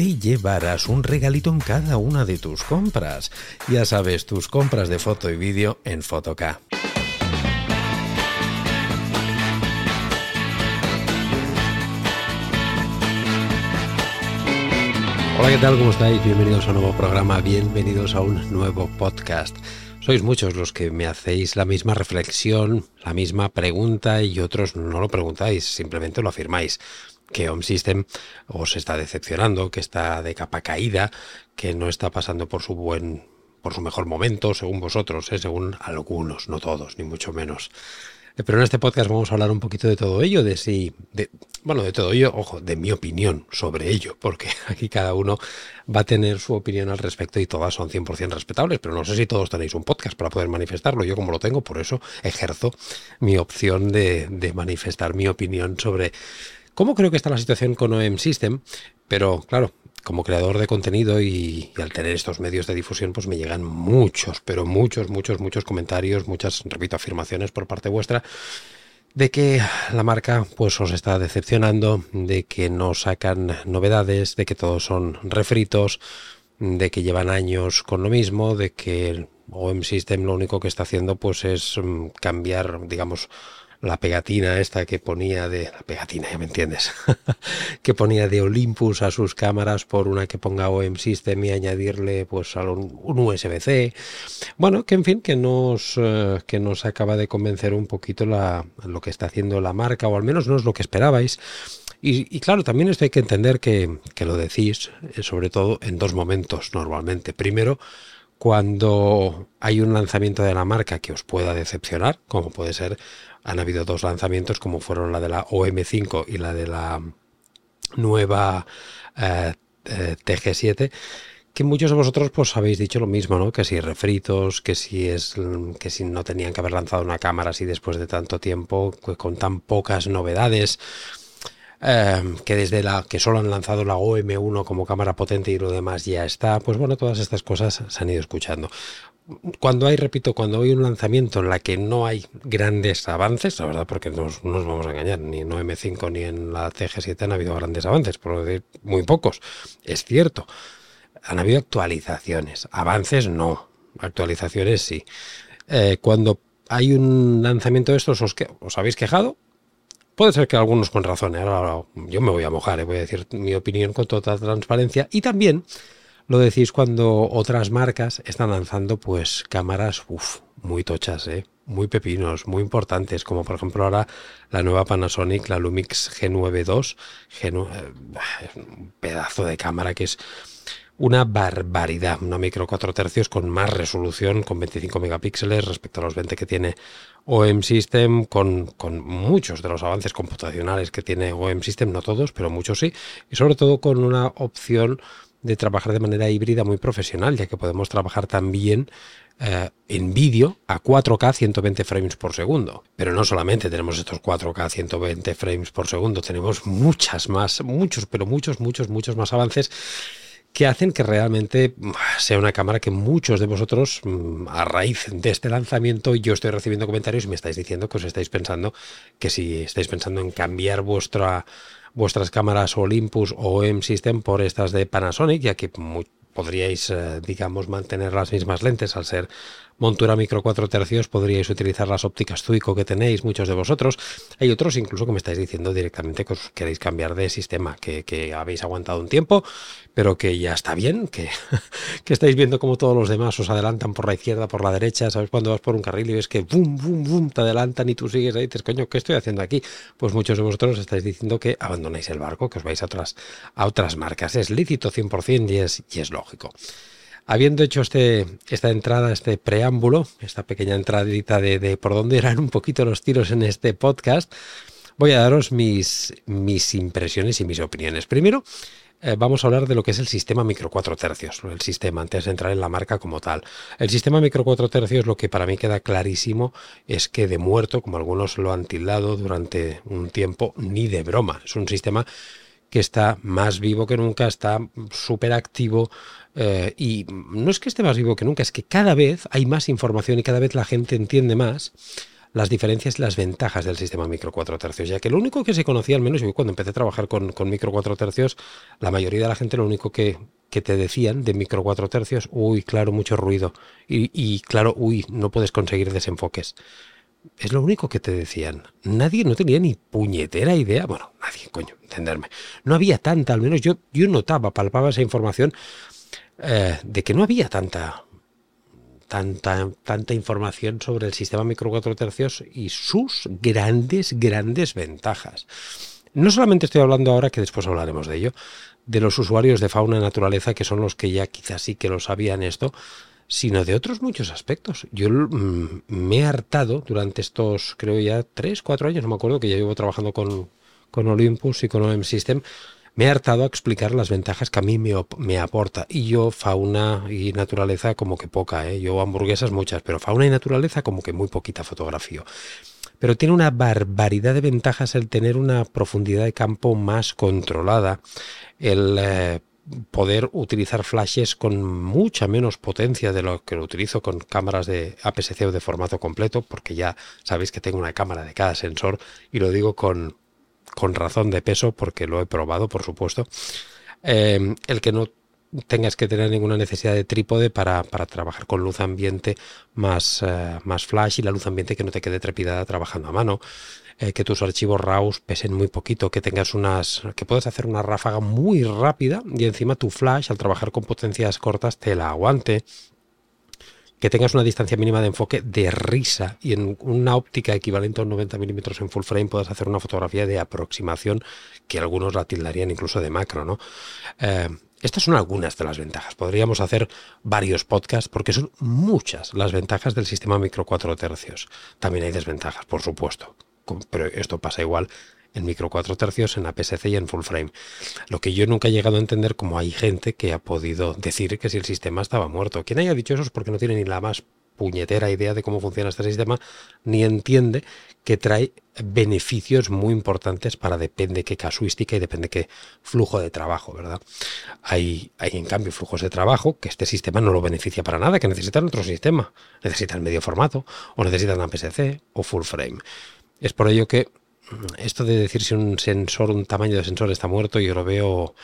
te llevarás un regalito en cada una de tus compras. Ya sabes, tus compras de foto y vídeo en Fotoca. Hola, ¿qué tal? ¿Cómo estáis? Bienvenidos a un nuevo programa, bienvenidos a un nuevo podcast. Sois muchos los que me hacéis la misma reflexión, la misma pregunta y otros no lo preguntáis, simplemente lo afirmáis que Home System os está decepcionando, que está de capa caída, que no está pasando por su buen por su mejor momento, según vosotros, ¿eh? según algunos, no todos, ni mucho menos. Eh, pero en este podcast vamos a hablar un poquito de todo ello, de si, de, bueno, de todo ello, ojo, de mi opinión sobre ello, porque aquí cada uno va a tener su opinión al respecto y todas son 100% respetables, pero no sé si todos tenéis un podcast para poder manifestarlo. Yo como lo tengo, por eso ejerzo mi opción de, de manifestar mi opinión sobre ¿Cómo creo que está la situación con OEM System? Pero claro, como creador de contenido y, al tener estos medios de difusión, pues me llegan muchos, pero muchos, muchos, muchos comentarios, muchas, repito, afirmaciones por parte vuestra de que la marca pues os está decepcionando, de que no sacan novedades, de que todos son refritos, de que llevan años con lo mismo, de que OM System lo único que está haciendo pues es mm, cambiar, digamos, la pegatina esta que ponía de la pegatina, ya me entiendes, que ponía de Olympus a sus cámaras por una que ponga OM System y añadirle pues un, USB-C. Bueno, que en fin, que nos eh, que nos acaba de convencer un poquito la, lo que está haciendo la marca o al menos no es lo que esperabais. Y, claro, también esto hay que entender que, que lo decís, eh, sobre todo en dos momentos normalmente. Primero, cuando hay un lanzamiento de la marca que os pueda decepcionar, como puede ser han habido dos lanzamientos como fueron la de la OM5 y la de la nueva eh, eh, TG7 que muchos de vosotros pues habéis dicho lo mismo, ¿no? Que si refritos, que si es que si no tenían que haber lanzado una cámara así después de tanto tiempo, con tan pocas novedades, eh, que desde la que solo han lanzado la OM1 como cámara potente y lo demás ya está, pues bueno, todas estas cosas se han ido escuchando cuando hay, repito, cuando hay un lanzamiento en la que no hay grandes avances, la verdad, porque no nos, vamos a engañar, ni en M5 ni en la CG7 han habido grandes avances, por decir muy pocos, es cierto. Han habido actualizaciones, avances no, actualizaciones sí. Eh, cuando hay un lanzamiento de estos, ¿os, os habéis quejado? Puede ser que algunos con razón, ¿eh? ahora yo me voy a mojar, ¿eh? voy a decir mi opinión con toda transparencia y también lo decís cuando otras marcas están lanzando pues cámaras muy tochas, ¿eh? muy pepinos, muy importantes, como por ejemplo ahora la nueva Panasonic, la Lumix G9 II, eh, un pedazo de cámara que es una barbaridad, una micro 4 tercios con más resolución, con 25 megapíxeles respecto a los 20 que tiene OM System, con, con, muchos de los avances computacionales que tiene OM System, no todos, pero muchos sí, y sobre todo con una opción de trabajar de manera híbrida muy profesional, ya que podemos trabajar también eh, en vídeo a 4K 120 frames por segundo. Pero no solamente tenemos estos 4K 120 frames por segundo, tenemos muchas más, muchos, pero muchos, muchos, muchos más avances que hacen que realmente mm, sea una cámara que muchos de vosotros, mm, a raíz de este lanzamiento, yo estoy recibiendo comentarios y me estáis diciendo que os estáis pensando que si estáis pensando en cambiar vuestra vuestras cámaras Olympus o M System por estas de Panasonic, ya que podríais, eh, digamos, mantener las mismas lentes al ser montura micro 4 tercios podríais utilizar las ópticas Zuico que tenéis muchos de vosotros. Hay otros incluso que me estáis diciendo directamente que os queréis cambiar de sistema, que, que habéis aguantado un tiempo, pero que ya está bien, que, que estáis viendo como todos los demás os adelantan por la izquierda, por la derecha, ¿sabes? Cuando vas por un carril y ves que bum, bum, bum, te adelantan y tú sigues ahí, dices, coño, ¿qué estoy haciendo aquí? Pues muchos de vosotros estáis diciendo que abandonáis el barco, que os vais a otras, a otras marcas. Es lícito 100% y es, y es lógico. Habiendo hecho este, esta entrada, este preámbulo, esta pequeña entradita de, por dónde eran un poquito los tiros en este podcast, voy a daros mis, mis impresiones y mis opiniones. Primero, eh, vamos a hablar de lo que es el sistema micro 4 tercios, el sistema antes de entrar en la marca como tal. El sistema micro 4 tercios lo que para mí queda clarísimo es que de muerto, como algunos lo han tildado durante un tiempo, ni de broma. Es un sistema que está más vivo que nunca, está súper activo, eh, y no es que esté más vivo que nunca, es que cada vez hay más información y cada vez la gente entiende más las diferencias y las ventajas del sistema micro 4 tercios, ya que lo único que se conocía, al menos yo cuando empecé a trabajar con, micro 4 tercios, la mayoría de la gente lo único que, te decían de micro 4 tercios, uy, claro, mucho ruido, y, y claro, uy, no puedes conseguir desenfoques. Es lo único que te decían. Nadie no tenía ni puñetera idea. Bueno, nadie, coño, entenderme. No había tanta, al menos yo, yo notaba, palpaba esa información eh, de que no había tanta, tanta, tanta información sobre el sistema micro 4 tercios y sus grandes, grandes ventajas. No solamente estoy hablando ahora, que después hablaremos de ello, de los usuarios de fauna y naturaleza, que son los que ya quizás sí que lo sabían esto, sino de otros muchos aspectos. Yo mm, me he hartado durante estos, creo ya, tres, cuatro años, no me acuerdo, que ya llevo trabajando con, con Olympus y con OM System, me he hartado a explicar las ventajas que a mí me, aporta. Y yo, fauna y naturaleza, como que poca, ¿eh? Yo hamburguesas muchas, pero fauna y naturaleza como que muy poquita fotografía. Pero tiene una barbaridad de ventajas el tener una profundidad de campo más controlada, el eh, poder utilizar flashes con mucha menos potencia de lo que lo utilizo con cámaras de APS-C o de formato completo, porque ya sabéis que tengo una cámara de cada sensor y lo digo con con razón de peso, porque lo he probado, por supuesto, eh, el que no tengas que tener ninguna necesidad de trípode para, trabajar con luz ambiente más, eh, más flash y la luz ambiente que no te quede trepidada trabajando a mano. Eh, que tus archivos RAWs pesen muy poquito, que tengas unas, que puedes hacer una ráfaga muy rápida y encima tu flash al trabajar con potencias cortas te la aguante, que tengas una distancia mínima de enfoque de risa y en una óptica equivalente a un 90 milímetros en full frame puedas hacer una fotografía de aproximación que algunos la tildarían incluso de macro, ¿no? Eh, estas son algunas de las ventajas. Podríamos hacer varios podcasts porque son muchas las ventajas del sistema micro 4 tercios. También hay desventajas, por supuesto, pero esto pasa igual en micro 4 tercios, en APS-C y en full frame. Lo que yo nunca he llegado a entender como hay gente que ha podido decir que si el sistema estaba muerto. Quien haya dicho eso es porque no tiene ni la más puñetera idea de cómo funciona este sistema, ni entiende que trae beneficios muy importantes para depende qué casuística y depende qué flujo de trabajo, ¿verdad? Hay, hay en cambio flujos de trabajo que este sistema no lo beneficia para nada, que necesitan otro sistema, necesitan medio formato, o necesitan APS-C o full frame. Es por ello que esto de decir si un sensor, un tamaño de sensor está muerto, yo lo veo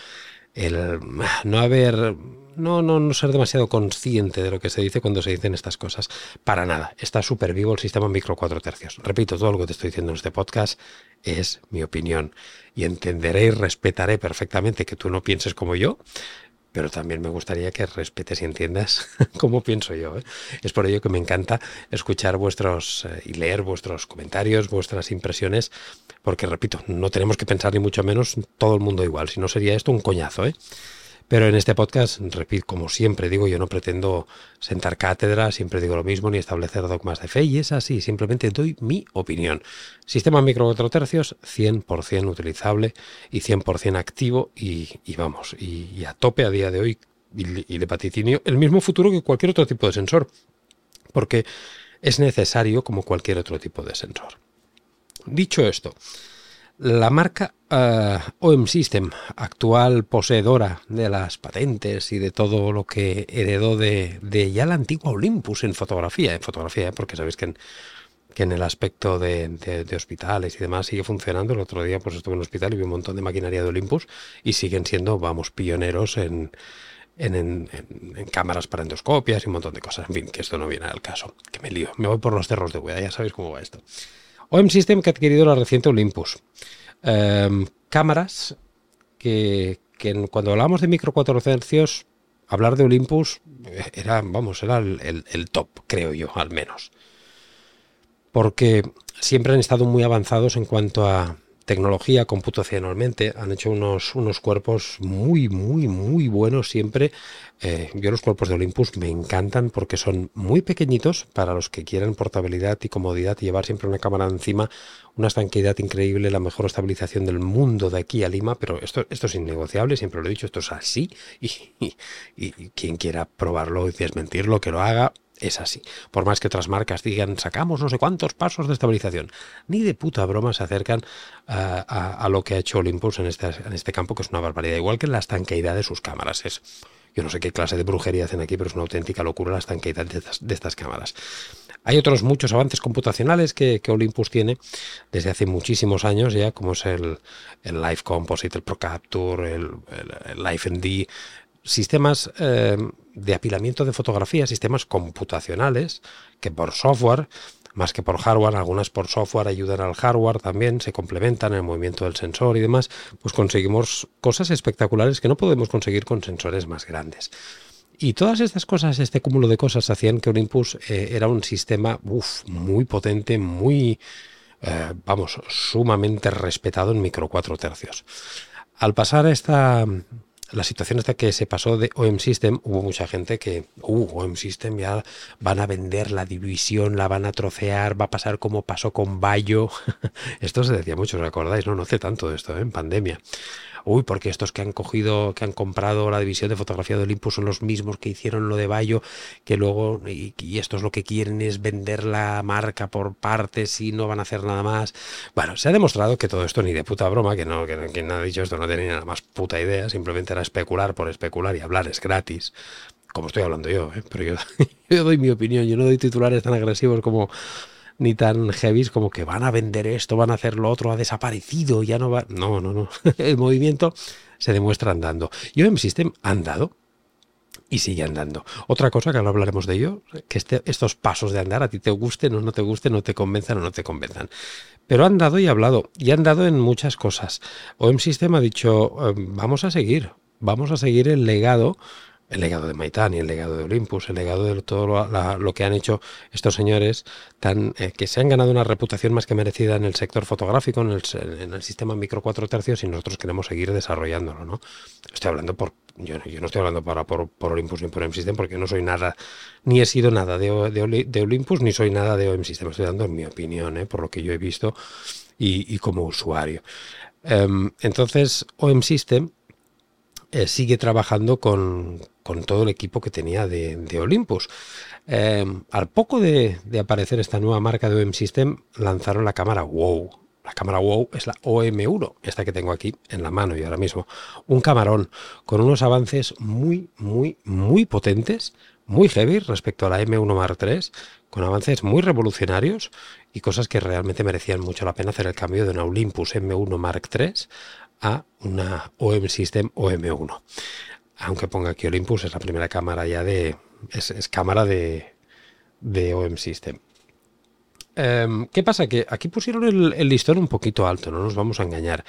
el no haber no, no, no ser demasiado consciente de lo que se dice cuando se dicen estas cosas. Para nada. Está súper vivo el sistema micro 4 tercios. Repito, todo lo que te estoy diciendo en este podcast es mi opinión. Y entenderé y respetaré perfectamente que tú no pienses como yo, pero también me gustaría que respetes y entiendas cómo pienso yo. ¿eh? Es por ello que me encanta escuchar vuestros eh, y leer vuestros comentarios, vuestras impresiones, porque repito, no tenemos que pensar ni mucho menos todo el mundo igual, si no sería esto un coñazo. ¿eh? Pero en este podcast, repito, como siempre digo, yo no pretendo sentar cátedra, siempre digo lo mismo, ni establecer dogmas de fe, y es así, simplemente doy mi opinión. Sistema micro 4 tercios, 100% utilizable y 100% activo, y, vamos, y, a tope a día de hoy, y, y de paticinio, el mismo futuro que cualquier otro tipo de sensor, porque es necesario como cualquier otro tipo de sensor. Dicho esto, la marca uh, OM System, actual poseedora de las patentes y de todo lo que heredó de, ya la antigua Olympus en fotografía, en fotografía, ¿eh? porque sabéis que en, el aspecto de, hospitales y demás sigue funcionando. El otro día pues estuve en un hospital y vi un montón de maquinaria de Olympus y siguen siendo, vamos, pioneros en, cámaras para endoscopias y un montón de cosas. En fin, que esto no viene al caso. Que me lío. Me voy por los cerros de hueda, ya sabéis cómo va esto. OM System que ha adquirido la reciente Olympus. Em, cámaras que, cuando hablábamos de micro 4 tercios, hablar de Olympus era, vamos, era el top, creo yo, al menos. Porque siempre han estado muy avanzados en cuanto a tecnología computacionalmente han hecho unos, unos cuerpos muy, muy, muy buenos siempre. Eh, yo los cuerpos de Olympus me encantan porque son muy pequeñitos para los que quieran portabilidad y comodidad y llevar siempre una cámara encima, una estanqueidad increíble, la mejor estabilización del mundo de aquí a Lima, pero esto, esto es innegociable, siempre lo he dicho, esto es así y, y quien quiera probarlo y desmentirlo, que lo haga, es así. Por más que otras marcas digan, sacamos no sé cuántos pasos de estabilización, ni de puta broma se acercan a, lo que ha hecho Olympus en este, en este campo, que es una barbaridad. Igual que la estanqueidad de sus cámaras. Es, yo no sé qué clase de brujería hacen aquí, pero es una auténtica locura la estanqueidad de estas, cámaras. Hay otros muchos avances computacionales que, Olympus tiene desde hace muchísimos años ya, como es el, el Live Composite, el ProCapture, el, el, Live ND, sistemas eh, de apilamiento de fotografías, sistemas computacionales que por software, más que por hardware, algunas por software ayudan al hardware también, se complementan en el movimiento del sensor y demás, pues conseguimos cosas espectaculares que no podemos conseguir con sensores más grandes. Y todas estas cosas, este cúmulo de cosas, hacían que Olympus eh, era un sistema muy potente, muy, eh, vamos, sumamente respetado en micro 4 tercios. Al pasar esta, la situación hasta que se pasó de OM System, hubo mucha gente que, uh, OM System ya van a vender la división, la van a trocear, va a pasar como pasó con Bayo. esto se decía mucho, ¿os acordáis? No, no hace tanto de esto, ¿eh? en pandemia uy, porque estos que han cogido, que han comprado la división de fotografía de Olympus son los mismos que hicieron lo de Bayo, que luego, y, y estos lo que quieren es vender la marca por partes y no van a hacer nada más. Bueno, se ha demostrado que todo esto ni de puta broma, que no, que quien ha dicho esto no tenía nada más puta idea, simplemente era especular por especular y hablar es gratis como estoy hablando yo, ¿eh? pero yo, doy mi opinión, yo no doy titulares tan agresivos como ni tan heavy como que van a vender esto, van a hacer lo otro, ha desaparecido, ya no va. No, no, no. El movimiento se demuestra andando. En System ha andado y sigue andando. Otra cosa que ahora hablaremos de ello, que este, estos pasos de andar a ti te gusten o no te gusten, no te convenzan o no te convenzan. Pero han dado y hablado, y han dado en muchas cosas. OM System ha dicho, em, vamos a seguir, vamos a seguir el legado el legado de Maitani, el legado de Olympus, el legado de todo lo, que han hecho estos señores, eh, que se han ganado una reputación más que merecida en el sector fotográfico, en el, sistema micro cuatro tercios, y nosotros queremos seguir desarrollándolo. ¿no? Estoy hablando por. Yo, no estoy hablando para, por, Olympus ni por M-System porque no soy nada, ni he sido nada de, Olympus, ni soy nada de OM-System. Estoy dando mi opinión, ¿eh? por lo que yo he visto y, como usuario. Em, entonces, OM-System eh, sigue trabajando con, todo el equipo que tenía de, Olympus. Em, al poco de, aparecer esta nueva marca de OM System, lanzaron la cámara WOW. La cámara WOW es la OM1, esta que tengo aquí en la mano y ahora mismo. Un camarón con unos avances muy, muy, muy potentes, muy heavy respecto a la M1 Mark III, con avances muy revolucionarios y cosas que realmente merecían mucho la pena hacer el cambio de una Olympus M1 Mark III a una OM System OM1. Aunque ponga aquí Olympus, es la primera cámara ya de. Es, cámara de, de OM System. Em, ¿Qué pasa? Que aquí pusieron el, listón un poquito alto, no nos vamos a engañar.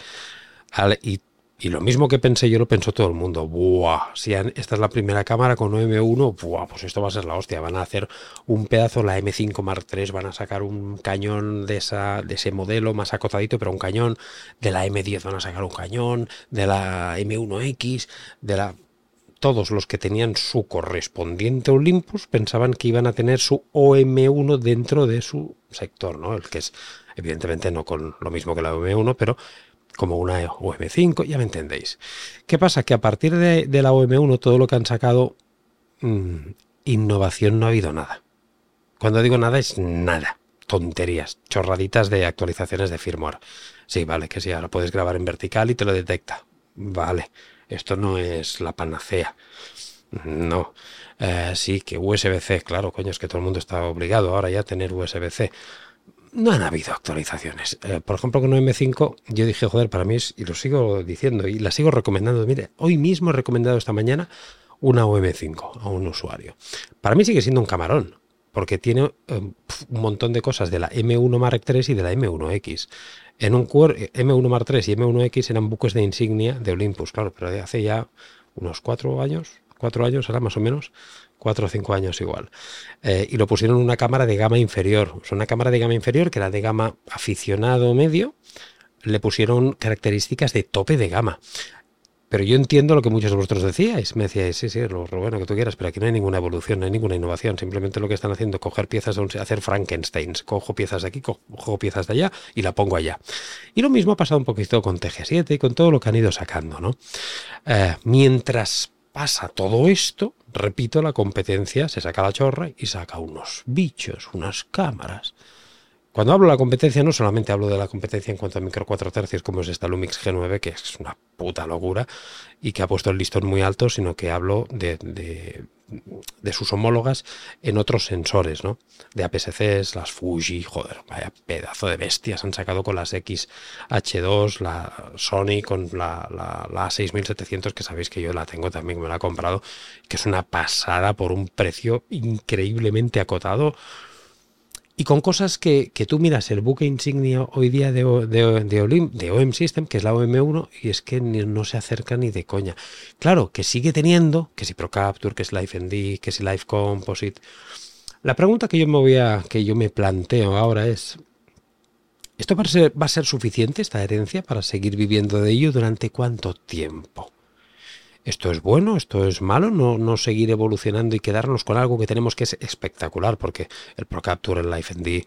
y lo mismo que pensé yo lo pensó todo el mundo. Buah, si esta es la primera cámara con M1, buah, pues esto va a ser la hostia. Van a hacer un pedazo, la M5 Mark III, van a sacar un cañón de, de ese modelo más acotadito, pero un cañón. De la M10 van a sacar un cañón. De la M1X, de la... Todos los que tenían su correspondiente Olympus pensaban que iban a tener su OM1 dentro de su sector, ¿no? El que es, evidentemente, no con lo mismo que la OM1, pero como una OM5, ya me entendéis. ¿Qué pasa? Que a partir de, la OM1 todo lo que han sacado, mm, innovación no ha habido nada. Cuando digo nada es nada, tonterías, chorraditas de actualizaciones de firmware. Sí, vale, que sí, ahora puedes grabar en vertical y te lo detecta. Vale, esto no es la panacea. No. Eh, sí, que USB-C, claro, coño, es que todo el mundo está obligado ahora ya a tener USB-C no han habido actualizaciones. Eh, por ejemplo, con M5, yo dije, joder, para mí es, y lo sigo diciendo y la sigo recomendando. Mire, hoy mismo he recomendado esta mañana una OM5 a un usuario. Para mí sigue siendo un camarón, porque tiene eh, un montón de cosas de la M1 Mark III y de la M1X. En un M1 Mark III y M1X eran buques de insignia de Olympus, claro, pero de hace ya unos cuatro años, cuatro años ahora más o menos, cuatro o cinco años igual. Eh, y lo pusieron en una cámara de gama inferior. O una cámara de gama inferior que era de gama aficionado medio, le pusieron características de tope de gama. Pero yo entiendo lo que muchos de vosotros decíais. Me decíais, sí, sí, lo, bueno que tú quieras, pero aquí no hay ninguna evolución, no hay ninguna innovación. Simplemente lo que están haciendo es coger piezas hacer Frankensteins. Cojo piezas de aquí, cojo piezas de allá y la pongo allá. Y lo mismo ha pasado un poquito con TG7 y con todo lo que han ido sacando, ¿no? Eh, mientras pasa todo esto, repito, la competencia se saca la chorra y saca unos bichos, unas cámaras cuando hablo de la competencia, no solamente hablo de la competencia en cuanto a micro 4 tercios, como es esta Lumix G9, que es una puta locura y que ha puesto el listón muy alto, sino que hablo de, sus homólogas en otros sensores, ¿no? De APS-Cs, las Fuji, joder, vaya pedazo de bestias han sacado con las XH2, la Sony con la, la, la 6700, que sabéis que yo la tengo también, me la he comprado, que es una pasada por un precio increíblemente acotado y con cosas que, tú miras el buque insignia hoy día de, de, de, OM System, que es la OM1, y es que no se acerca ni de coña. Claro, que sigue teniendo, que si ProCapture, que es LifeND, que si Life Composite. La pregunta que yo me voy a, que yo me planteo ahora es, ¿esto va a ser, va a ser suficiente, esta herencia, para seguir viviendo de ello durante cuánto tiempo? Esto es bueno, esto es malo, no, no seguir evolucionando y quedarnos con algo que tenemos que es espectacular, porque el ProCapture, el LifeND,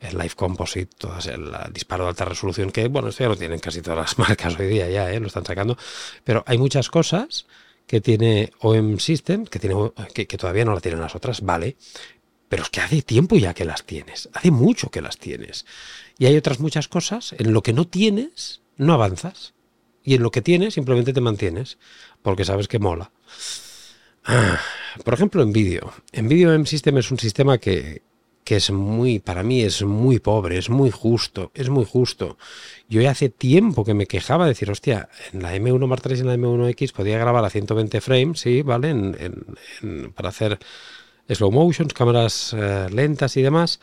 el Life Composite, todo el, disparo de alta resolución, que bueno, esto ya lo tienen casi todas las marcas hoy día ya, ¿eh? lo están sacando, pero hay muchas cosas que tiene OM System, que, que, que todavía no la tienen las otras, vale, pero es que hace tiempo ya que las tienes, hace mucho que las tienes. Y hay otras muchas cosas en lo que no tienes, no avanzas. Y en lo que tienes, simplemente te mantienes porque sabes que mola. Por ejemplo. En vídeo M-System es un sistema que, que es muy, para mí es muy pobre, es muy justo, es muy justo. Yo ya hace tiempo que me quejaba de decir, hostia, en la M1 Mark III y en la M1X podía grabar a 120 frames, sí, ¿vale? Para hacer slow motions, cámaras eh, lentas y demás,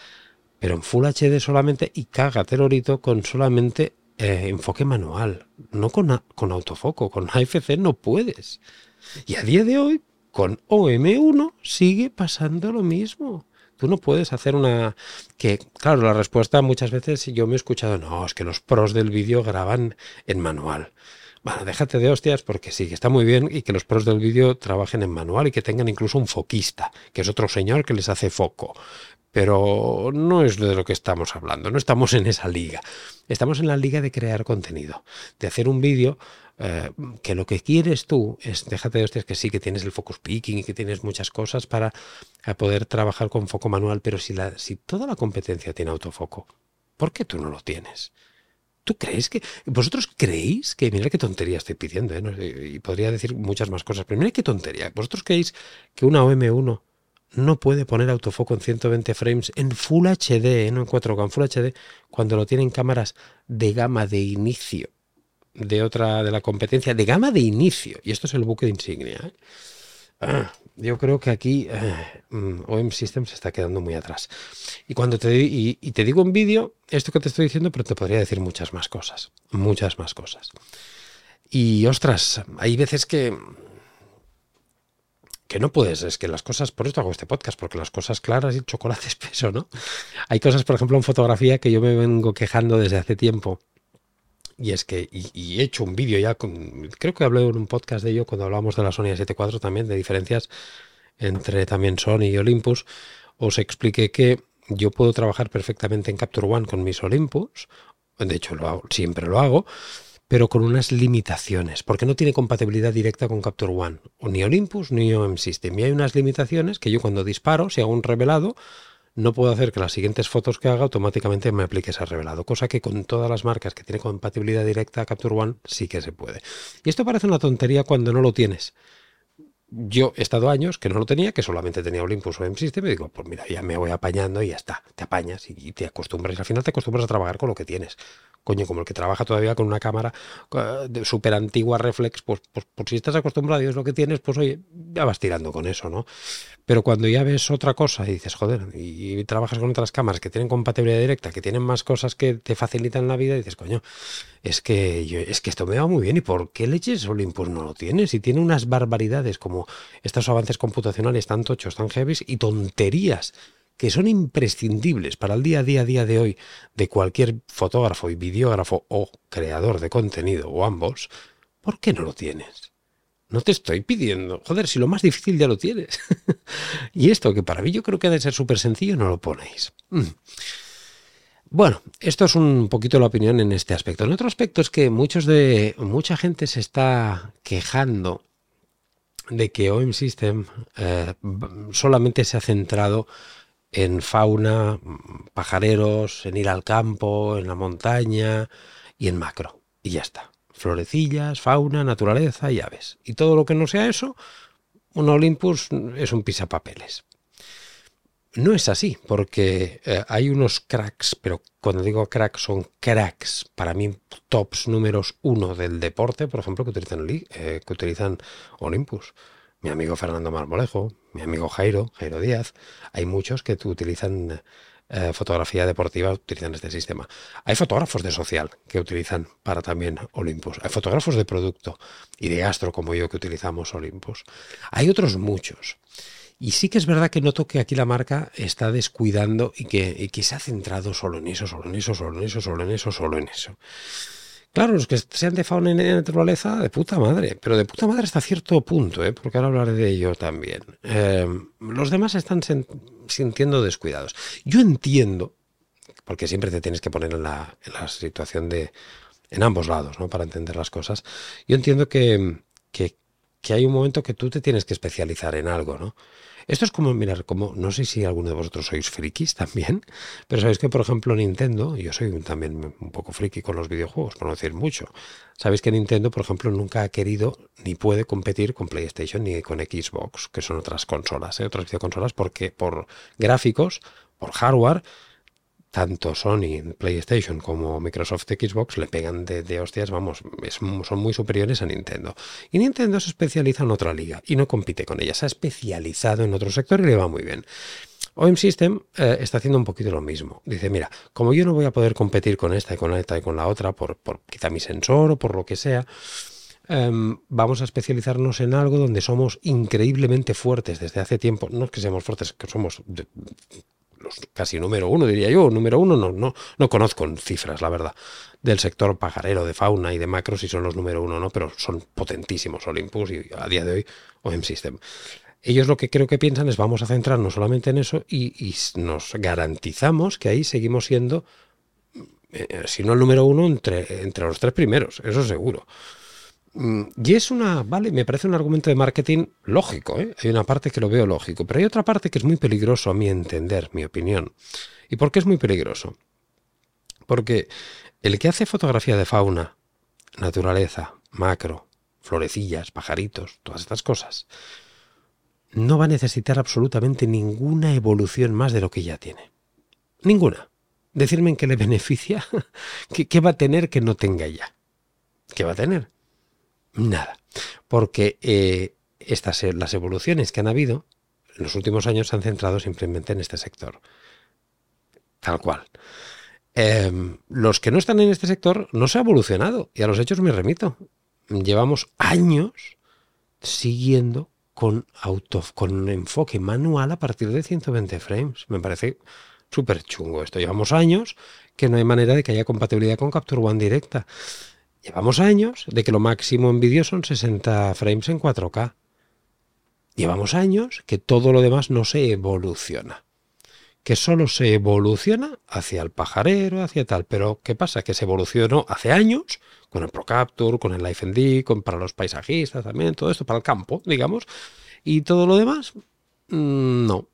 pero en Full HD solamente y cágate lorito con solamente eh, enfoque manual, no con, con autofoco, con AFC no puedes. Y a día de hoy, con OM1 sigue pasando lo mismo. Tú no puedes hacer una... Que, claro, la respuesta muchas veces yo me he escuchado, no, es que los pros del vídeo graban en manual. Bueno, déjate de hostias porque sí, que está muy bien y que los pros del vídeo trabajen en manual y que tengan incluso un foquista, que es otro señor que les hace foco pero no es de lo que estamos hablando, no estamos en esa liga. Estamos en la liga de crear contenido, de hacer un vídeo eh, que lo que quieres tú es, déjate de hostias que sí, que tienes el focus picking y que tienes muchas cosas para poder trabajar con foco manual, pero si, la, si toda la competencia tiene autofoco, ¿por qué tú no lo tienes? ¿Tú crees que... ¿Vosotros creéis que... Mira qué tontería estoy pidiendo, ¿eh? y podría decir muchas más cosas, pero mira qué tontería. ¿Vosotros creéis que una OM1 no puede poner autofoco en 120 frames en Full HD, ¿eh? no en 4K, en Full HD, cuando lo tienen cámaras de gama de inicio de otra de la competencia, de gama de inicio. Y esto es el buque de insignia. ¿eh? Ah, yo creo que aquí eh, mm, OM Systems se está quedando muy atrás. Y cuando te, y te digo en vídeo, esto que te estoy diciendo, pero te podría decir muchas más cosas. Muchas más cosas. Y ostras, hay veces que que no puedes, es que las cosas, por esto hago este podcast, porque las cosas claras y el chocolate espeso, ¿no? Hay cosas, por ejemplo, en fotografía que yo me vengo quejando desde hace tiempo. Y es que, y, he hecho un vídeo ya, con, creo que hablé en un podcast de ello cuando hablamos de la Sony A74 también, de diferencias entre también Sony y Olympus. Os expliqué que yo puedo trabajar perfectamente en Capture One con mis Olympus, de hecho lo hago, siempre lo hago, pero con unas limitaciones, porque no tiene compatibilidad directa con Capture One, ni Olympus ni OM System. Y hay unas limitaciones que yo cuando disparo, si hago un revelado, no puedo hacer que las siguientes fotos que haga automáticamente me aplique ese revelado, cosa que con todas las marcas que tienen compatibilidad directa a Capture One sí que se puede. Y esto parece una tontería cuando no lo tienes. Yo he estado años que no lo tenía, que solamente tenía Olympus o M-System, y digo, pues mira, ya me voy apañando y ya está, te apañas y te acostumbras, y al final te acostumbras a trabajar con lo que tienes. Coño, como el que trabaja todavía con una cámara uh, de súper antigua reflex, pues, pues, pues, si estás acostumbrado y es lo que tienes, pues oye, ya vas tirando con eso, ¿no? Pero cuando ya ves otra cosa y dices, joder, y, trabajas con otras cámaras que tienen compatibilidad directa, que tienen más cosas que te facilitan la vida, dices, coño, es que, es que esto me va muy bien, ¿y por qué leches Olympus no lo tiene? Si tiene unas barbaridades como estos avances computacionales tan tochos, tan heavy y tonterías que son imprescindibles para el día a día, día de hoy de cualquier fotógrafo y videógrafo o creador de contenido o ambos, ¿por qué no lo tienes? No te estoy pidiendo. Joder, si lo más difícil ya lo tienes. y esto, que para mí yo creo que ha de ser súper sencillo, no lo ponéis. Mm. Bueno, esto es un poquito la opinión en este aspecto. En otro aspecto es que muchos de, mucha gente se está quejando de que OM System eh, solamente se ha centrado en fauna, pajareros, en ir al campo, en la montaña y en macro. Y ya está. Florecillas, fauna, naturaleza y aves. Y todo lo que no sea eso, un Olympus es un pisapapeles. No es así, porque eh, hay unos cracks, pero cuando digo cracks son cracks, para mí tops números uno del deporte, por ejemplo, que utilizan, eh, que utilizan Olympus mi amigo Fernando Marmolejo, mi amigo Jairo, Jairo Díaz, hay muchos que utilizan eh, fotografía deportiva, utilizan este sistema. Hay fotógrafos de social que utilizan para también Olympus. Hay fotógrafos de producto y de astro como yo que utilizamos Olympus. Hay otros muchos. Y sí que es verdad que noto que aquí la marca está descuidando y que, que se ha centrado solo en eso, solo en eso, solo en eso, solo en eso, solo en eso. Claro, los que sean de fauna y naturaleza, de puta madre, pero de puta madre hasta cierto punto, ¿eh? porque ahora hablaré de ello también. Em, los demás están sintiendo descuidados. Yo entiendo, porque siempre te tienes que poner en la, situación de, en ambos lados, ¿no? Para entender las cosas. Yo entiendo que, que hay un momento que tú te tienes que especializar en algo, ¿no? Esto es como, mirar, como, no sé si alguno de vosotros sois frikis también, pero sabéis que, por ejemplo, Nintendo, yo soy también un poco friki con los videojuegos, por no decir mucho. Sabéis que Nintendo, por ejemplo, nunca ha querido ni puede competir con PlayStation ni con Xbox, que son otras consolas, ¿eh? otras videoconsolas, porque por gráficos, por hardware, tanto Sony, PlayStation como Microsoft Xbox le pegan de, hostias, vamos, son muy superiores a Nintendo. Y Nintendo se especializa en otra liga y no compite con ella, se ha especializado en otro sector y le va muy bien. OM System eh, está haciendo un poquito lo mismo. Dice, mira, como yo no voy a poder competir con esta y con esta y con la otra por, por quizá mi sensor o por lo que sea, em, vamos a especializarnos en algo donde somos increíblemente fuertes desde hace tiempo. No es que seamos fuertes, que somos casi número uno, diría yo, número uno, no, no, no conozco en cifras, la verdad, del sector pajarero, de fauna y de macro, si son los número uno, ¿no? Pero son potentísimos Olympus y a día de hoy OM System. Ellos lo que creo que piensan es vamos a centrarnos solamente en eso y, nos garantizamos que ahí seguimos siendo, eh, si no el número uno, entre, entre los tres primeros, eso seguro. Mm, y es una, vale, me parece un argumento de marketing lógico, ¿eh? hay una parte que lo veo lógico, pero hay otra parte que es muy peligroso a mi entender, mi opinión. ¿Y por qué es muy peligroso? Porque el que hace fotografía de fauna, naturaleza, macro, florecillas, pajaritos, todas estas cosas, no va a necesitar absolutamente ninguna evolución más de lo que ya tiene. Ninguna. Decirme en qué le beneficia, ¿qué va a tener que no tenga ya? ¿Qué va a tener? Nada, porque eh, estas, las evoluciones que han habido en los últimos años se han centrado simplemente en este sector. Tal cual. Em, los que no están en este sector no se ha evolucionado y a los hechos me remito. Llevamos años siguiendo con, auto, con un enfoque manual a partir de 120 frames. Me parece súper chungo esto. Llevamos años que no hay manera de que haya compatibilidad con Capture One directa. Llevamos años de que lo máximo en vídeo son 60 frames en 4K. Llevamos años que todo lo demás no se evoluciona. Que solo se evoluciona hacia el pajarero, hacia tal. Pero ¿qué pasa? Que se evolucionó hace años con el ProCapture, con el Life D, con, para los paisajistas también, todo esto para el campo, digamos. Y todo lo demás, mm, no.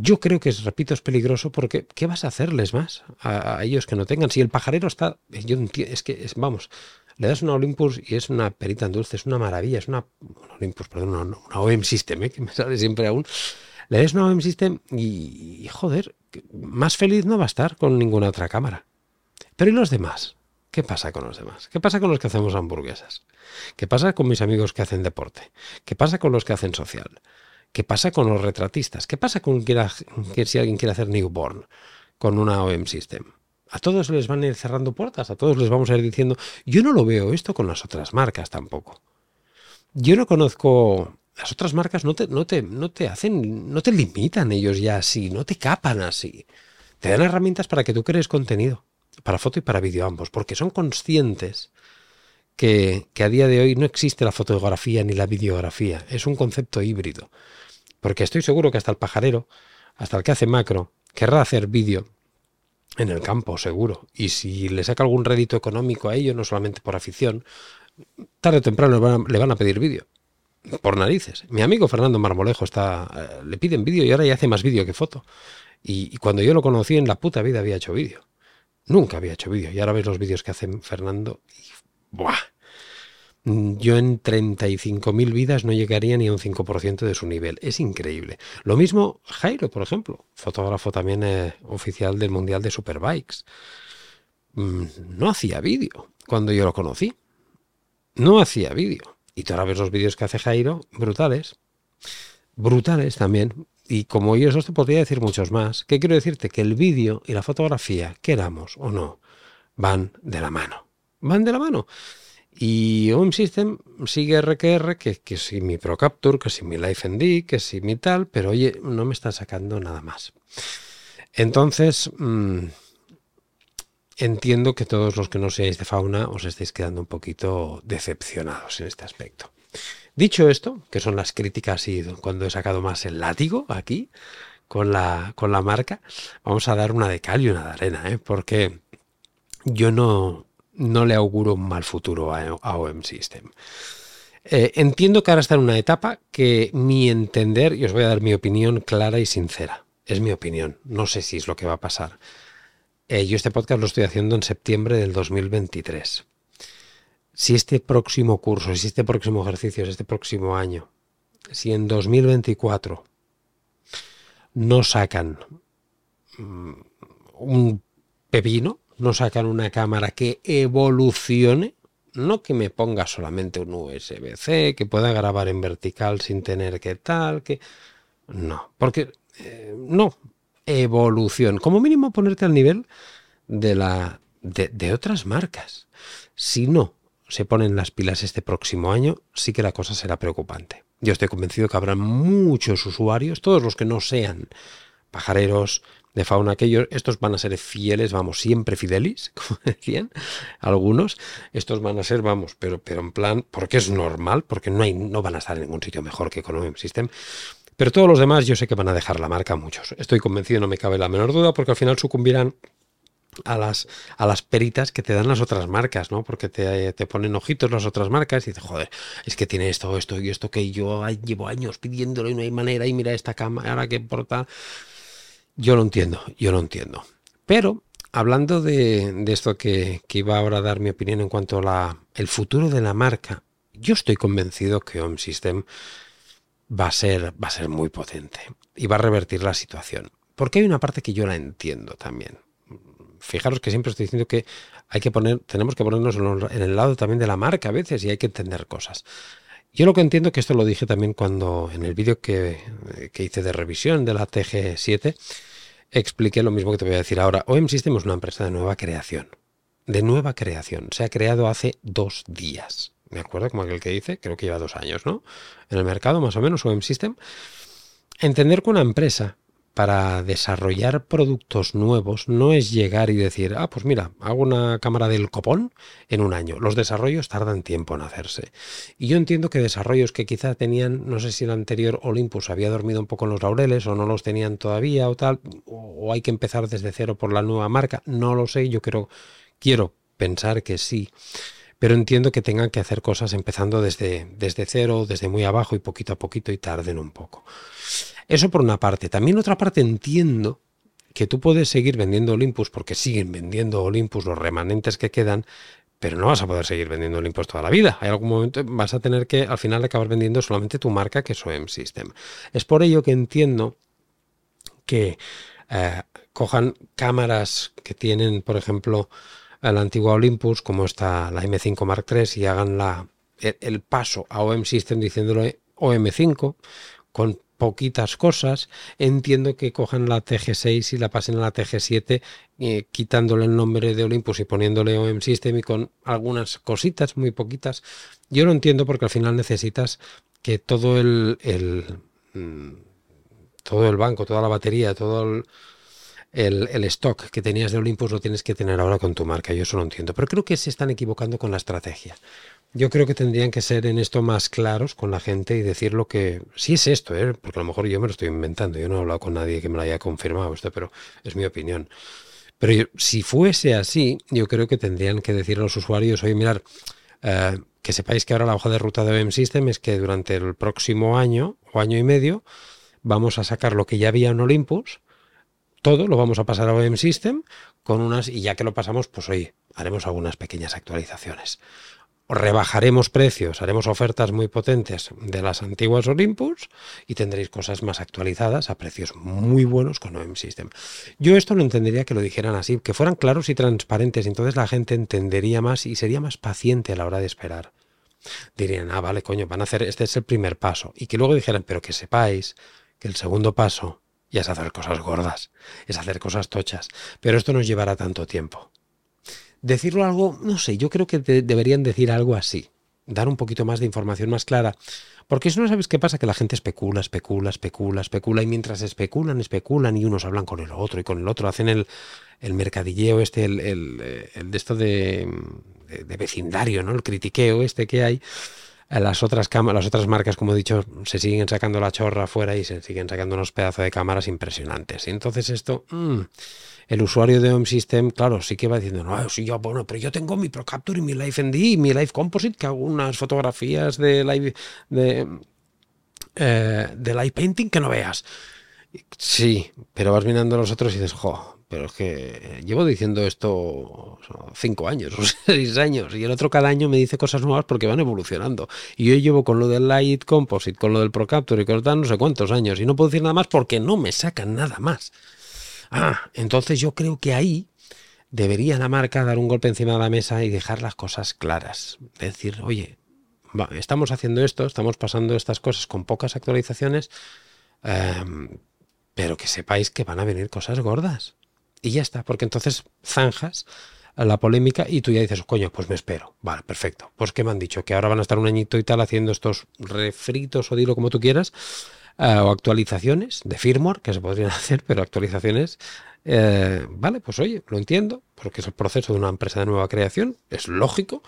Yo creo que, repito, es peligroso porque ¿qué vas a hacerles más a, ellos que no tengan? Si el pajarero está, es que, vamos, le das una Olympus y es una perita en dulce, es una maravilla, es una, Olympus, perdón, una, una OM System, ¿eh? que me sale siempre aún. Le das una OM System y, y, joder, más feliz no va a estar con ninguna otra cámara. Pero ¿y los demás? ¿Qué pasa con los demás? ¿Qué pasa con los que hacemos hamburguesas? ¿Qué pasa con mis amigos que hacen deporte? ¿Qué pasa con los que hacen social? ¿Qué pasa con los retratistas? ¿Qué pasa con que si alguien quiere hacer newborn con una OM System? A todos les van a ir cerrando puertas, a todos les vamos a ir diciendo, yo no lo veo esto con las otras marcas tampoco. Yo no conozco las otras marcas no te, no te, no te hacen, no te limitan ellos ya así, no te capan así. Te dan herramientas para que tú crees contenido, para foto y para vídeo ambos, porque son conscientes que, a día de hoy no existe la fotografía ni la videografía, es un concepto híbrido. Porque estoy seguro que hasta el pajarero, hasta el que hace macro, querrá hacer vídeo en el campo, seguro. Y si le saca algún rédito económico a ello, no solamente por afición, tarde o temprano le van a, pedir vídeo. Por narices. Mi amigo Fernando Marmolejo está, eh, le piden vídeo y ahora ya hace más vídeo que foto. Y, cuando yo lo conocí en la puta vida había hecho vídeo. Nunca había hecho vídeo. Y ahora ves los vídeos que hace Fernando y ¡buah! yo en 35.000 vidas no llegaría ni a un 5% de su nivel. Es increíble. Lo mismo Jairo, por ejemplo, fotógrafo también eh, oficial del Mundial de Superbikes. Mm, no hacía vídeo cuando yo lo conocí. No hacía vídeo. Y tú ahora ves los vídeos que hace Jairo, brutales. Brutales también. Y como yo eso te podría decir muchos más. ¿Qué quiero decirte? Que el vídeo y la fotografía, queramos o no, van de la mano. Van de la mano. Y Home System sigue RQR, que, que si mi ProCapture, que si mi LifeND, que si mi tal, pero oye, no me está sacando nada más. Entonces, mmm, entiendo que todos los que no seáis de fauna os estéis quedando un poquito decepcionados en este aspecto. Dicho esto, que son las críticas y cuando he sacado más el látigo aquí con la, con la marca, vamos a dar una de cal y una de arena, ¿eh? porque yo no, no le auguro un mal futuro a, OM System. Eh, entiendo que ahora está en una etapa que mi entender, y os voy a dar mi opinión clara y sincera, es mi opinión, no sé si es lo que va a pasar. Eh, yo este podcast lo estoy haciendo en septiembre del 2023. Si este próximo curso, si este próximo ejercicio, si este próximo año, si en 2024 no sacan mm, un pepino, no sacan una cámara que evolucione, no que me ponga solamente un USB-C, que pueda grabar en vertical sin tener que tal, que... No, porque eh, no, evolución, como mínimo ponerte al nivel de, la, de, de otras marcas. Si no se ponen las pilas este próximo año, sí que la cosa será preocupante. Yo estoy convencido que habrá muchos usuarios, todos los que no sean pajareros, de fauna aquellos, estos van a ser fieles, vamos, siempre fidelis, como decían algunos, estos van a ser, vamos, pero, pero en plan, porque es normal, porque no, hay, no van a estar en ningún sitio mejor que Economic System, pero todos los demás yo sé que van a dejar la marca muchos, estoy convencido, no me cabe la menor duda, porque al final sucumbirán a las, a las peritas que te dan las otras marcas, ¿no? Porque te, te, ponen ojitos las otras marcas y dices, joder, es que tiene esto, esto y esto que yo llevo años pidiéndolo y no hay manera y mira esta cámara que importa. Yo lo entiendo, yo lo entiendo. Pero hablando de, esto que, iba ahora a dar mi opinión en cuanto a la, el futuro de la marca, yo estoy convencido que Home System va a ser, va a ser muy potente y va a revertir la situación. Porque hay una parte que yo la entiendo también. Fijaros que siempre estoy diciendo que hay que poner, tenemos que ponernos en el lado también de la marca a veces y hay que entender cosas. Yo lo que entiendo, que esto lo dije también cuando en el vídeo que, que hice de revisión de la TG7, expliqué lo mismo que te voy a decir ahora. OM System es una empresa de nueva creación. De nueva creación. Se ha creado hace dos días. ¿Me acuerdo como aquel que dice? Creo que lleva dos años, ¿no? En el mercado, más o menos, OM System. Entender que una empresa para desarrollar productos nuevos no es llegar y decir, ah, pues mira, hago una cámara del copón en un año. Los desarrollos tardan tiempo en hacerse. Y yo entiendo que desarrollos que quizá tenían, no sé si el anterior Olympus había dormido un poco en los laureles o no los tenían todavía o tal, o hay que empezar desde cero por la nueva marca, no lo sé, yo quiero, quiero pensar que sí pero entiendo que tengan que hacer cosas empezando desde, desde cero, desde muy abajo y poquito a poquito y tarden un poco. Eso por una parte. También otra parte entiendo que tú puedes seguir vendiendo Olympus porque siguen vendiendo Olympus los remanentes que quedan, pero no vas a poder seguir vendiendo Olympus toda la vida. Hay algún momento vas a tener que al final acabar vendiendo solamente tu marca que es OEM System. Es por ello que entiendo que eh, cojan cámaras que tienen, por ejemplo, la antigua Olympus, como está la M5 Mark III, y hagan la, el, paso a OM System diciéndole OM5 con poquitas cosas. Entiendo que cojan la TG6 y la pasen a la TG7, eh, quitándole el nombre de Olympus y poniéndole OM System y con algunas cositas muy poquitas. Yo lo entiendo porque al final necesitas que todo el, el mm, todo el banco, toda la batería, todo el el, stock que tenías de Olympus lo tienes que tener ahora con tu marca. Yo eso lo entiendo. Pero creo que se están equivocando con la estrategia. Yo creo que tendrían que ser en esto más claros con la gente y decir lo que sí es esto, ¿eh? porque a lo mejor yo me lo estoy inventando. Yo no he hablado con nadie que me lo haya confirmado esto, pero es mi opinión. Pero si fuese así, yo creo que tendrían que decir a los usuarios, oye, mirar, eh, que sepáis que ahora la hoja de ruta de OEM System es que durante el próximo año o año y medio vamos a sacar lo que ya había en Olympus, todo lo vamos a pasar a OEM System con unas, y ya que lo pasamos, pues hoy haremos algunas pequeñas actualizaciones. Rebajaremos precios, haremos ofertas muy potentes de las antiguas Olympus y tendréis cosas más actualizadas a precios muy buenos con OEM System. Yo esto lo entendería que lo dijeran así, que fueran claros y transparentes, entonces la gente entendería más y sería más paciente a la hora de esperar. Dirían, ah, vale, coño, van a hacer, este es el primer paso. Y que luego dijeran, pero que sepáis que el segundo paso y es hacer cosas gordas, es hacer cosas tochas. Pero esto nos llevará tanto tiempo. Decirlo algo, no sé, yo creo que deberían decir algo así, dar un poquito más de información más clara. Porque si no sabes qué pasa, que la gente especula, especula, especula, especula, y mientras especulan, especulan, y unos hablan con el otro y con el otro, hacen el, el mercadilleo este, el, el, de esto de, de, vecindario, ¿no? El critiqueo este que hay las otras las otras marcas, como he dicho, se siguen sacando la chorra afuera y se siguen sacando unos pedazos de cámaras impresionantes. Y entonces esto, mm, el usuario de Home System, claro, sí que va diciendo, no, sí, yo, bueno, pero yo tengo mi Pro Capture y mi Live ND y mi Live Composite, que hago unas fotografías de live, de, eh, de live painting que no veas. Sí, pero vas mirando a los otros y dices, jo, pero es que llevo diciendo esto cinco años o seis años y el otro cada año me dice cosas nuevas porque van evolucionando. Y yo llevo con lo del Light Composite, con lo del Pro Capture y con lo no sé cuántos años y no puedo decir nada más porque no me sacan nada más. Ah, entonces yo creo que ahí debería la marca dar un golpe encima de la mesa y dejar las cosas claras. Decir, oye, estamos haciendo esto, estamos pasando estas cosas con pocas actualizaciones, em, pero que sepáis que van a venir cosas gordas y ya está, porque entonces zanjas la polémica y tú ya dices, coño, pues me espero. Vale, perfecto. Pues que me han dicho que ahora van a estar un añito y tal haciendo estos refritos o dilo como tú quieras, eh, o actualizaciones de firmware que se podrían hacer, pero actualizaciones. Eh, vale, pues oye, lo entiendo, porque es el proceso de una empresa de nueva creación, es lógico,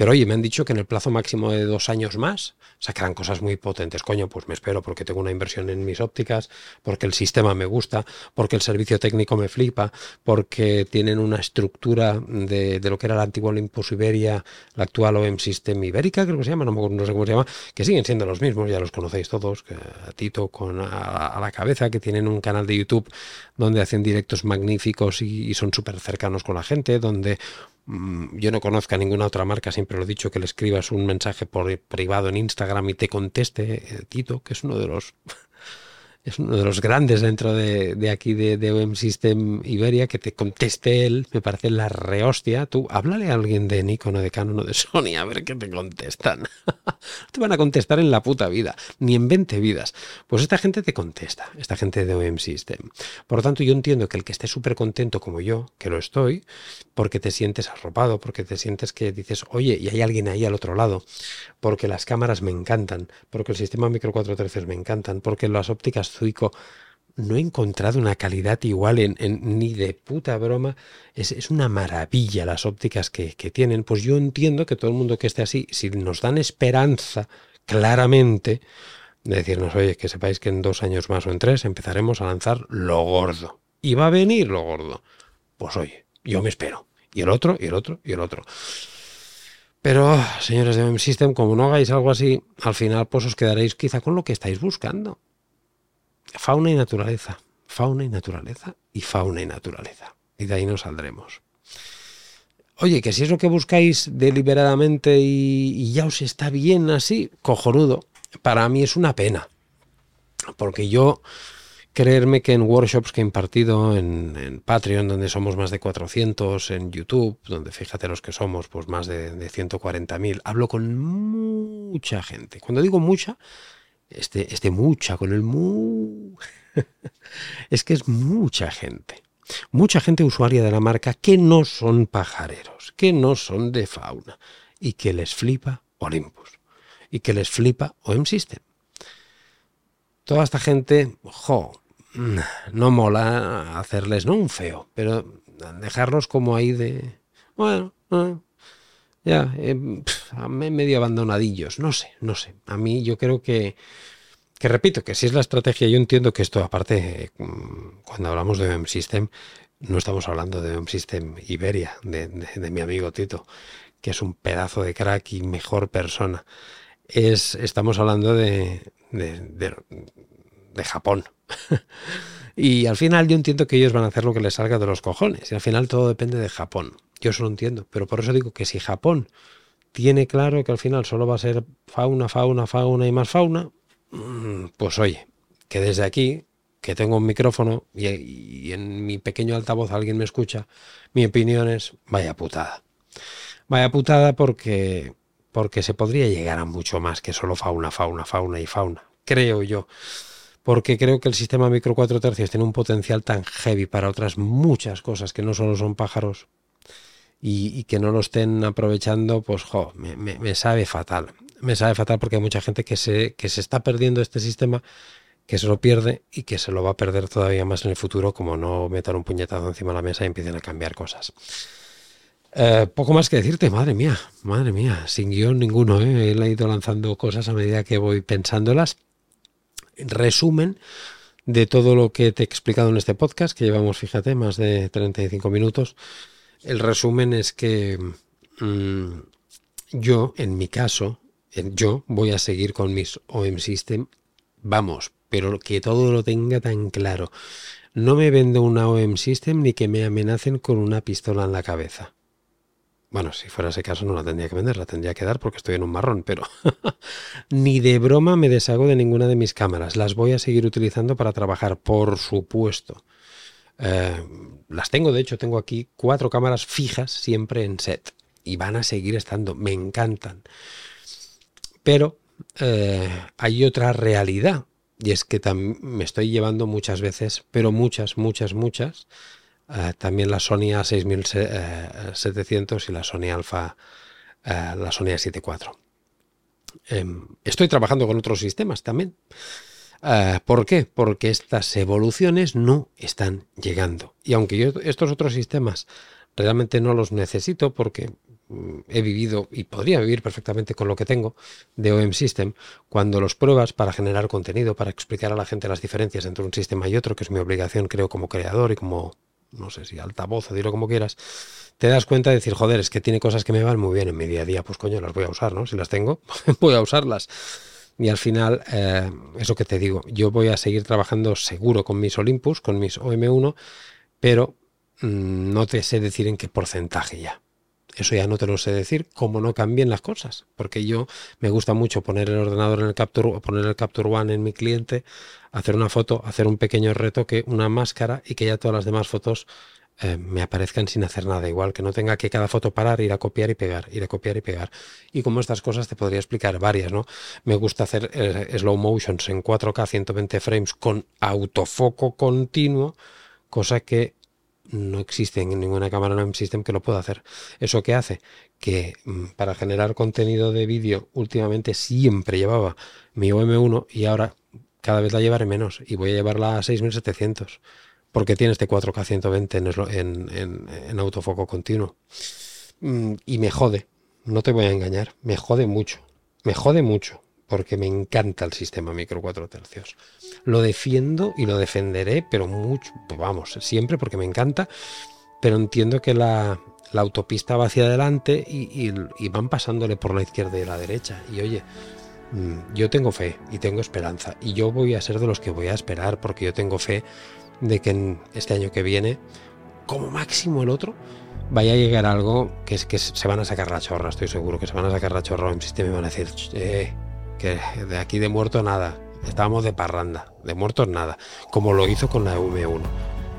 pero oye, me han dicho que en el plazo máximo de dos años más sacarán cosas muy potentes. Coño, pues me espero porque tengo una inversión en mis ópticas, porque el sistema me gusta, porque el servicio técnico me flipa, porque tienen una estructura de, lo que era la antigua Olympus Iberia, la actual OEM System Ibérica, creo que se llama, no, sé cómo se llama, que siguen siendo los mismos, ya los conocéis todos, Tito con a, la cabeza, que tienen un canal de YouTube donde hacen directos magníficos y, y son súper cercanos con la gente, donde yo no conozco a ninguna otra marca, siempre lo he dicho, que le escribas un mensaje por privado en Instagram y te conteste, eh, Tito, que es uno de los es uno de los grandes dentro de, aquí de, de, OEM System Iberia, que te conteste él, me parece la rehostia. Tú, háblale a alguien de Nikon o de Canon o de Sony a ver qué te contestan. te van a contestar en la puta vida, ni en 20 vidas. Pues esta gente te contesta, esta gente de OEM System. Por lo tanto, yo entiendo que el que esté súper contento como yo, que lo estoy, porque te sientes arropado, porque te sientes que dices, oye, y hay alguien ahí al otro lado, porque las cámaras me encantan, porque el sistema micro 413 me encantan, porque las ópticas Zuico no he encontrado una calidad igual en, ni de puta broma. Es, una maravilla las ópticas que, tienen. Pues yo entiendo que todo el mundo que esté así, si nos dan esperanza claramente, de decirnos, oye, que sepáis que en dos años más o en tres empezaremos a lanzar lo gordo. Y va a venir lo gordo. Pues oye, yo me espero. Y el otro, y el otro, y el otro. Pero, señores de M System, como no hagáis algo así, al final pues os quedaréis quizá con lo que estáis buscando fauna y naturaleza, fauna y naturaleza y fauna y naturaleza. Y de ahí nos saldremos. Oye, que si es lo que buscáis deliberadamente y, ya os está bien así, cojonudo, para mí es una pena. Porque yo, creerme que en workshops que he impartido en, Patreon, donde somos más de 400, en YouTube, donde fíjate los que somos, pues más de, de 140.000, hablo con mucha gente. Cuando digo mucha, este, este mucha, con el mu... es que es mucha gente. Mucha gente usuaria de la marca que no son pajareros, que no son de fauna y que les flipa Olympus y que les flipa OM System. Toda esta gente, jo, no mola hacerles, no un feo, pero dejarlos como ahí de, bueno, eh, ya, eh, medio abandonadillos, no sé, no sé. A mí yo creo que que repito, que si es la estrategia, yo entiendo que esto, aparte, mm, cuando hablamos de OEM System, no estamos hablando de OEM System Iberia, de, mi amigo Tito, que es un pedazo de crack y mejor persona. Es, estamos hablando de, de Japón. y al final yo entiendo que ellos van a hacer lo que les salga de los cojones. Y al final todo depende de Japón. Yo eso lo entiendo. Pero por eso digo que si Japón tiene claro que al final solo va a ser fauna, fauna, fauna y más fauna, Mm, pues oye, que desde aquí, que tengo un micrófono y, en mi pequeño altavoz alguien me escucha, mi opinión es vaya putada. Vaya putada porque, porque se podría llegar a mucho más que solo fauna, fauna, fauna y fauna, creo yo. Porque creo que el sistema micro 4 tercios tiene un potencial tan heavy para otras muchas cosas que no solo son pájaros y, que no lo estén aprovechando, pues jo, me sabe fatal me sabe fatal porque hay mucha gente que se, que se está perdiendo este sistema, que se lo pierde y que se lo va a perder todavía más en el futuro, como no metan un puñetazo encima de la mesa y empiecen a cambiar cosas. Eh, poco más que decirte, madre mía, madre mía, sin guion ninguno, ¿eh? ha ido lanzando cosas a medida que voy pensándolas. Resumen de todo lo que te he explicado en este podcast, que llevamos, fíjate, más de 35 minutos. El resumen es que mm, yo, en mi caso, yo voy a seguir con mis OM System, vamos, pero que todo lo tenga tan claro. No me vendo una OM System ni que me amenacen con una pistola en la cabeza. Bueno, si fuera ese caso no la tendría que vender, la tendría que dar porque estoy en un marrón, pero ni de broma me deshago de ninguna de mis cámaras. Las voy a seguir utilizando para trabajar, por supuesto. Eh, las tengo, de hecho, tengo aquí cuatro cámaras fijas siempre en set y van a seguir estando. Me encantan. Pero eh, hay otra realidad y es que me estoy llevando muchas veces, pero muchas, muchas, muchas, eh, también la Sony A6700 y la Sony Alpha, eh, la Sony A74. Em, estoy trabajando con otros sistemas también. ¿Por qué? Porque estas evoluciones no están llegando. Y aunque yo estos otros sistemas realmente no los necesito porque Mm, he vivido y podría vivir perfectamente con lo que tengo de OM System, cuando los pruebas para generar contenido, para explicar a la gente las diferencias entre un sistema y otro, que es mi obligación, creo, como creador y como, no sé si altavoz o dilo como quieras, te das cuenta de decir, joder, es que tiene cosas que me van muy bien en mi día a día, pues coño, las voy a usar, ¿no? Si las tengo, voy a usarlas. Y al final, eh, eso que te digo, yo voy a seguir trabajando seguro con mis Olympus, con mis OM1, pero mm, no te sé decir en qué porcentaje ya. Eso ya no te lo sé decir, como no cambien las cosas, porque yo me gusta mucho poner el ordenador en el Capture, poner el Capture One en mi cliente, hacer una foto, hacer un pequeño retoque, una máscara y que ya todas las demás fotos eh, me aparezcan sin hacer nada, igual que no tenga que cada foto parar, ir a copiar y pegar, ir a copiar y pegar. Y como estas cosas te podría explicar varias, ¿no? Me gusta hacer eh, slow motions en 4K 120 frames con autofoco continuo, cosa que no existe en ninguna cámara no System que lo pueda hacer. ¿Eso qué hace? Que mm, para generar contenido de vídeo últimamente siempre llevaba mi OM1 y ahora cada vez la llevaré menos y voy a llevarla a 6700 porque tiene este 4K 120 en, en, en autofoco continuo. Mm, y me jode, no te voy a engañar, me jode mucho, me jode mucho porque me encanta el sistema micro 4 tercios. Lo defiendo y lo defenderé, pero mucho, vamos, siempre porque me encanta, pero entiendo que la, autopista va hacia adelante y, van pasándole por la izquierda y la derecha. Y oye, mm, yo tengo fe y tengo esperanza y yo voy a ser de los que voy a esperar porque yo tengo fe de que en este año que viene, como máximo el otro, vaya a llegar algo que es que se van a sacar la chorra, estoy seguro que se van a sacar la chorra en sistema y van a decir que de aquí de muerto nada, estábamos de parranda, de muertos nada, como lo hizo con la UM1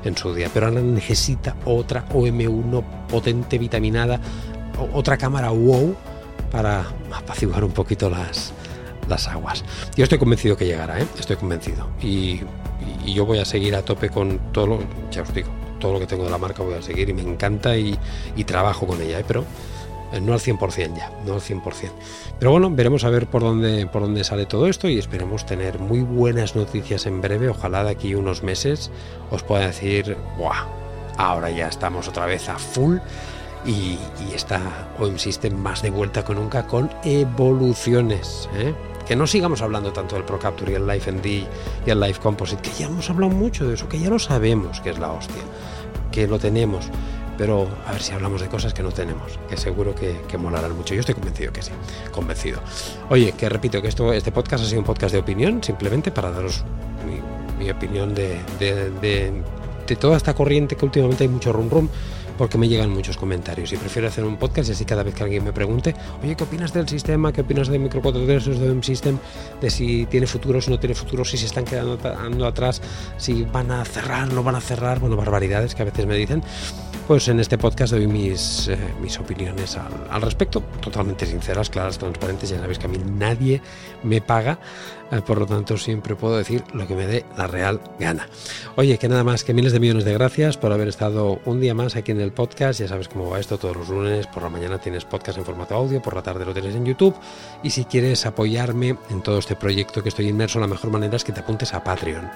en su día, pero ahora necesita otra OM1 potente, vitaminada, otra cámara wow para apaciguar un poquito las, las aguas. Yo estoy convencido que llegará, ¿eh? estoy convencido. Y, yo voy a seguir a tope con todo lo, ya os digo, todo lo que tengo de la marca voy a seguir y me encanta y, trabajo con ella, ¿eh? pero no al 100% ya, no al 100%. Pero bueno, veremos a ver por dónde, por dónde sale todo esto y esperemos tener muy buenas noticias en breve. Ojalá de aquí unos meses os pueda decir, ¡buah! Ahora ya estamos otra vez a full y, está OM System más de vuelta que nunca con evoluciones. ¿eh? Que no sigamos hablando tanto del Pro Capture y el Live ND y el Live Composite, que ya hemos hablado mucho de eso, que ya lo sabemos que es la hostia, que lo tenemos. Pero a ver si hablamos de cosas que no tenemos, que seguro que, que molarán mucho. Yo estoy convencido que sí, convencido. Oye, que repito que esto, este podcast ha sido un podcast de opinión, simplemente para daros mi, opinión de, de, de, toda esta corriente que últimamente hay mucho rum rum porque me llegan muchos comentarios y prefiero hacer un podcast y así cada vez que alguien me pregunte, oye, ¿qué opinas del sistema? ¿Qué opinas de Micro 4 d de M System? De si tiene futuro, si no tiene futuro, si se están quedando atrás, si van a cerrar, no van a cerrar, bueno, barbaridades que a veces me dicen. Pues en este podcast doy mis, eh, opiniones al, al, respecto, totalmente sinceras, claras, transparentes. Ya sabéis que a mí nadie me paga, eh, por lo tanto siempre puedo decir lo que me dé la real gana. Oye, que nada más que miles de millones de gracias por haber estado un día más aquí en el podcast. Ya sabes cómo va esto todos los lunes. Por la mañana tienes podcast en formato audio, por la tarde lo tienes en YouTube. Y si quieres apoyarme en todo este proyecto que estoy inmerso, la mejor manera es que te apuntes a Patreon.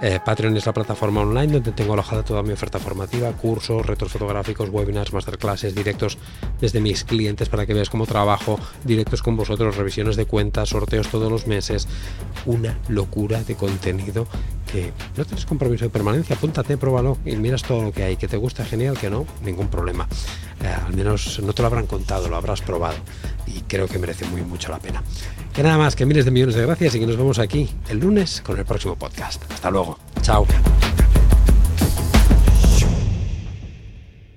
Eh, Patreon es la plataforma online donde tengo alojada toda mi oferta formativa, cursos, retos fotográficos, webinars, masterclasses, directos desde mis clientes para que veas cómo trabajo, directos con vosotros, revisiones de cuentas, sorteos todos los meses. Una locura de contenido que no tienes compromiso de permanencia, apúntate, pruébalo y miras todo lo que hay, que te gusta, genial, que no, ningún problema. Eh, al menos no te lo habrán contado, lo habrás probado y creo que merece muy mucho la pena. Que nada más, que miles de millones de gracias y que nos vemos aquí el lunes con el próximo podcast. Hasta luego. Chao.